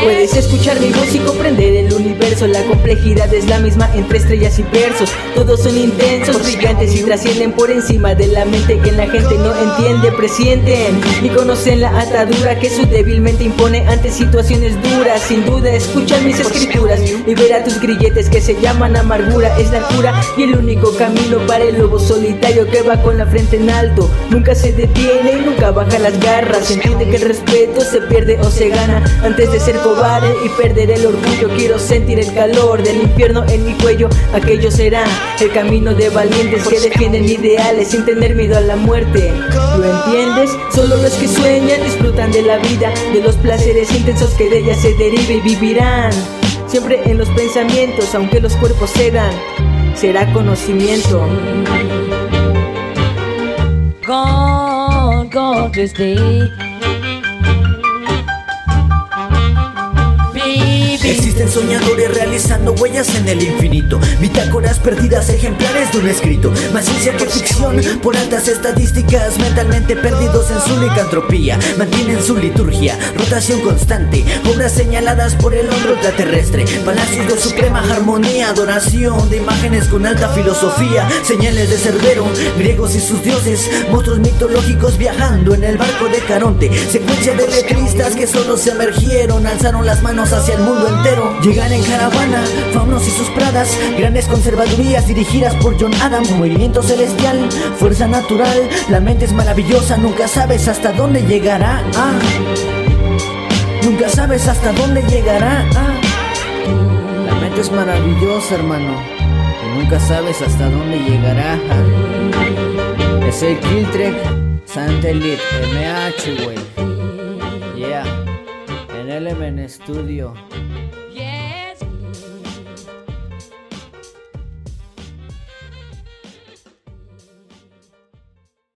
Quieres escuchar mi voz y comprender el universo. La complejidad es la misma entre estrellas y versos. Todos son intensos, brillantes y trascienden por encima de la mente Que la gente no entiende, presienten Y conocen la atadura que su débilmente impone ante situaciones duras. Sin duda escuchan mis escrituras Libera tus grilletes que se llaman amargura Es la cura y el único camino para el lobo solitario Que va con la frente en alto Nunca se detiene y nunca baja las garras Entiende que el respeto se pierde o se gana Antes de ser cobarde y perder el orgullo. Quiero sentir el calor del infierno en mi cuello. Aquello será el camino de valientes que defienden ideales sin tener miedo a la muerte. ¿Lo entiendes? Solo los que sueñan disfrutan de la vida, de los placeres intensos que de ella se derive y vivirán. Siempre en los pensamientos, aunque los cuerpos cedan, será conocimiento. Existen soñadores realizando huellas en el infinito. Bitácoras perdidas, ejemplares de un escrito. Más ciencia que ficción, por altas estadísticas Mentalmente perdidos en su licantropía. Mantienen su liturgia, rotación constante Obras señaladas por el hombro extraterrestre Palacios de suprema Adoración de imágenes con alta filosofía Señales de Cerbero, griegos y sus dioses Monstruos mitológicos viajando en el barco de Caronte Secuencia de letristas que solo se emergieron Alzaron las manos hacia el mundo entero Llegan en caravana, faunos y sus pradas Grandes conservadurías dirigidas por John Adam Movimiento celestial, fuerza natural La mente es maravillosa, nunca sabes hasta dónde llegará ah. Nunca sabes hasta dónde llegará ah. Es maravillosa, hermano. Y nunca sabes hasta dónde llegará. Es el Killtrek Santelit MH, wey Yeah. En Element Studio